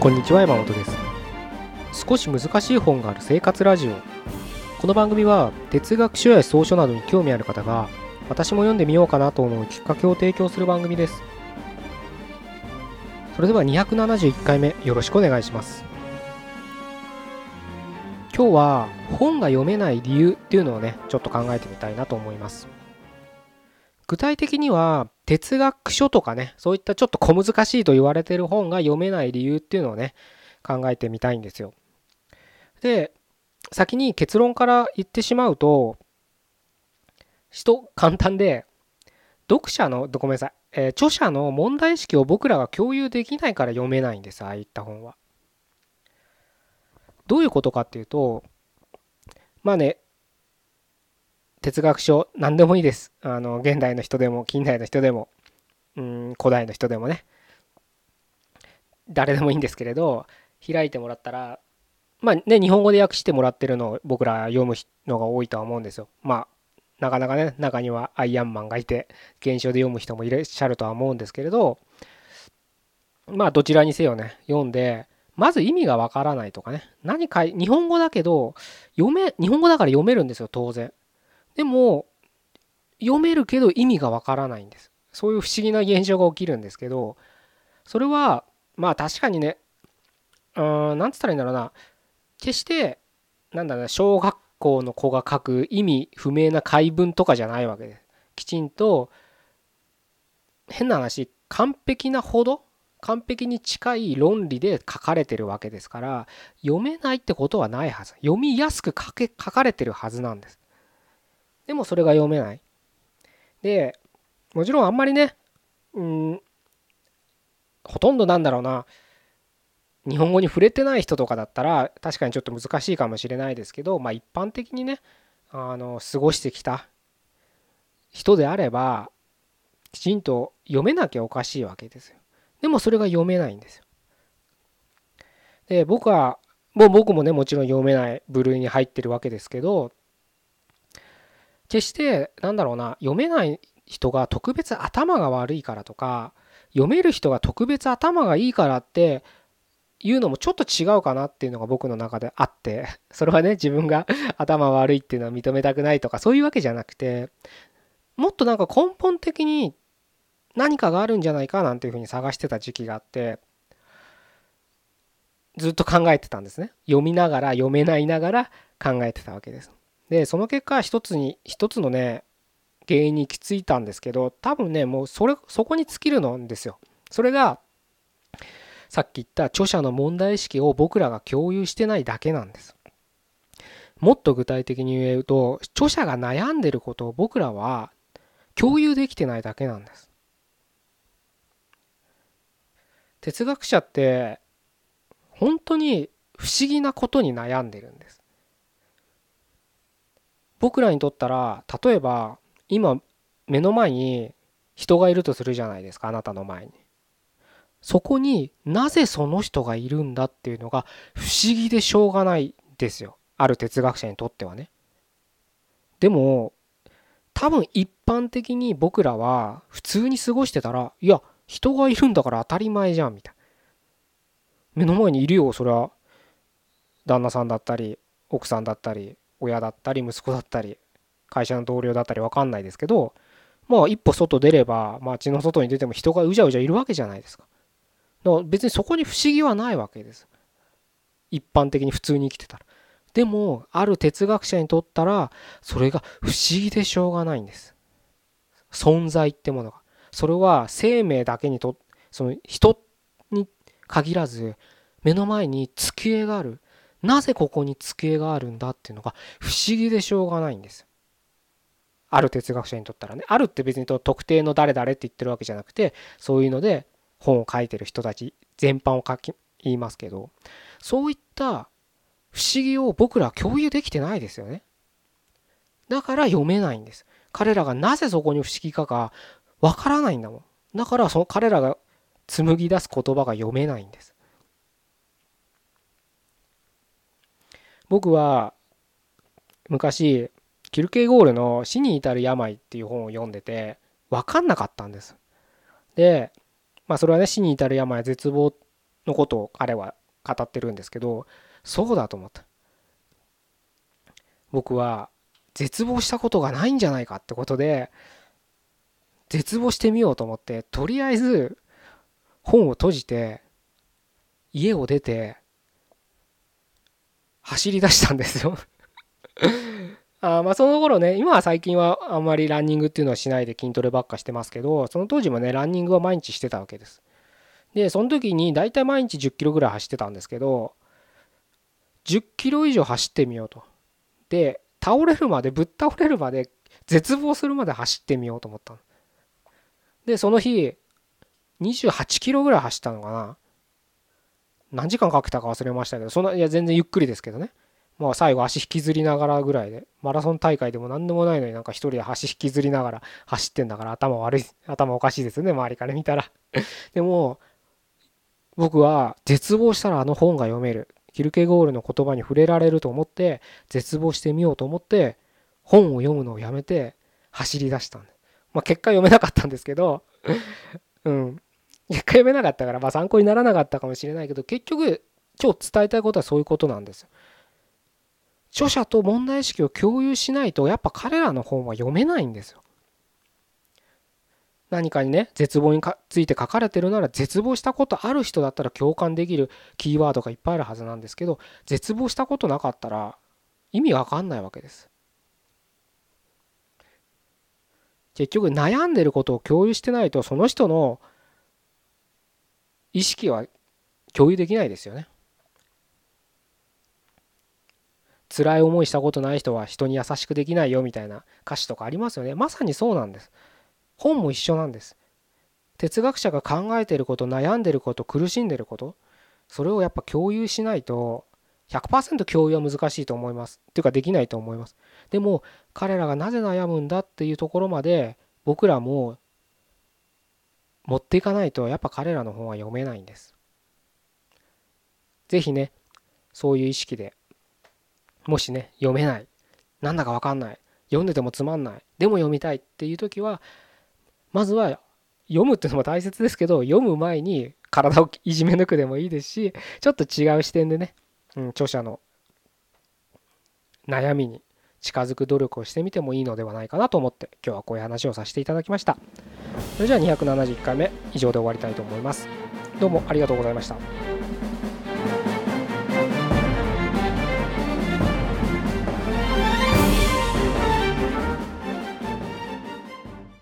こんにちは山本です。少し難しい本がある生活ラジオ。この番組は哲学書や草書などに興味ある方が私も読んでみようかなと思うきっかけを提供する番組です。それでは271回目よろしくお願いします。今日は本が読めない理由っていうのをねちょっと考えてみたいなと思います。具体的には哲学書とかねそういったちょっと小難しいと言われてる本が読めない理由っていうのをね考えてみたいんですよ。で先に結論から言ってしまうと人簡単で読者のごめんなさい、えー、著者の問題意識を僕らが共有できないから読めないんですああいった本は。どういうことかっていうとまあね哲学書何でもいいです。あの現代の人でも近代の人でもうん古代の人でもね。誰でもいいんですけれど開いてもらったらまあね日本語で訳してもらってるのを僕ら読むのが多いとは思うんですよ。まあなかなかね中にはアイアンマンがいて現象で読む人もいらっしゃるとは思うんですけれどまあどちらにせよね読んでまず意味がわからないとかね。何か日本語だけど読め日本語だから読めるんですよ当然。でも読めるけど意味がわからないんです。そういう不思議な現象が起きるんですけどそれはまあ確かにねうんなんつったらいいんだろうな。決してなんだろうな小学校の子が書く意味不明な解文とかじゃないわけです。きちんと変な話完璧なほど完璧に近い論理で書かれてるわけですから読めないってことはないはず。読みやすく書け書かれてるはずなんです。でもそれが読めない。で、もちろんあんまりね、うん、ほとんどなんだろうな、日本語に触れてない人とかだったら確かにちょっと難しいかもしれないですけど、まあ一般的にね、あの、過ごしてきた人であれば、きちんと読めなきゃおかしいわけですよ。でもそれが読めないんですよ。で、僕は、もう僕もね、もちろん読めない部類に入ってるわけですけど、決してなんだろうな読めない人が特別頭が悪いからとか読める人が特別頭がいいからっていうのもちょっと違うかなっていうのが僕の中であって それはね自分が 頭悪いっていうのは認めたくないとかそういうわけじゃなくてもっとなんか根本的に何かがあるんじゃないかなんていうふうに探してた時期があってずっと考えてたんですね。読みながら読めないながら考えてたわけです。でその結果一つに一つのね原因に行き着いたんですけど多分ねもうそれそこに尽きるのんですよ。それがさっき言った著者の問題意識を僕らが共有してないだけなんです。もっと具体的に言うと著者が悩んでることを僕らは共有できてないだけなんです。哲学者って本当に不思議なことに悩んでるんです。僕らにとったら例えば今目の前に人がいるとするじゃないですかあなたの前に。そこになぜその人がいるんだっていうのが不思議でしょうがないですよある哲学者にとってはね。でも多分一般的に僕らは普通に過ごしてたらいや人がいるんだから当たり前じゃんみたいな。目の前にいるよそれは旦那さんだったり奥さんだったり親だったり息子だったり会社の同僚だったり分かんないですけどまあ一歩外出れば街の外に出ても人がうじゃうじゃいるわけじゃないですか。だから別にそこに不思議はないわけです。一般的に普通に生きてたら。でもある哲学者にとったらそれが不思議でしょうがないんです。存在ってものが。それは生命だけにとその人に限らず目の前に机があるなぜここに机があるんだっていうのが不思議でしょうがないんです。ある哲学者にとったらねあるって別に特定の誰々って言ってるわけじゃなくてそういうので本を書いてる人たち全般を書き言いますけどそういった不思議を僕らは共有できてないですよね。だから読めないんです。彼らがなぜそこに不思議かがわからないんだもん。だからその彼らが紡ぎ出す言葉が読めないんです。僕は昔キルケゴールの「死に至る病」っていう本を読んでて分かんなかったんです。でまあそれはね死に至る病絶望のことを彼は語ってるんですけどそうだと思った僕は絶望したことがないんじゃないかってことで絶望してみようと思ってとりあえず本を閉じて家を出て走り出したんですよ。あまあその頃ね今は最近はあんまりランニングっていうのはしないで筋トレばっかしてますけどその当時もねランニングは毎日してたわけです。でその時に大体毎日10キロぐらい走ってたんですけど10キロ以上走ってみようと。で倒れるまでぶっ倒れるまで絶望するまで走ってみようと思ったの。でその日28キロぐらい走ったのかな。何時間かけたか忘れましたけどそんないや全然ゆっくりですけどね。まあ最後足引きずりながらぐらいで。マラソン大会でも何でもないのになんか一人で足引きずりながら走ってんだから頭悪い頭おかしいですよね周りから見たら。でも僕は絶望したらあの本が読める。キルケゴールの言葉に触れられると思って絶望してみようと思って本を読むのをやめて走り出したんでまあ結果読めなかったんですけど うん。結果読めなかったからまあ参考にならなかったかもしれないけど結局今日伝えたいことはそういうことなんです著者と問題意識を共有しないとやっぱ彼らの本は読めないんですよ。何かにね絶望について書かれてるなら絶望したことある人だったら共感できるキーワードがいっぱいあるはずなんですけど絶望したことなかったら意味わかんないわけです。結局悩んでることを共有してないとその人の意識は共有できないですよね。辛い思いしたことない人は人に優しくできないよみたいな歌詞とかありますよね。まさにそうなんです。本も一緒なんです。哲学者が考えていること悩んでること苦しんでることそれをやっぱ共有しないと100%共有は難しいと思います。っていうかできないと思います。でも彼らがなぜ悩むんだっていうところまで僕らも持っていかないとやっぱ彼らの本は読めないんです。是非ねそういう意識でもしね読めないなんだか分かんない読んでてもつまんないでも読みたいっていう時はまずは読むっていうのも大切ですけど読む前に体をいじめ抜くでもいいですしちょっと違う視点でね、うん、著者の悩みに近づく努力をしてみてもいいのではないかなと思って今日はこういう話をさせていただきました。それじゃあ271回目以上で終わりたいと思います。どうもありがとうございました。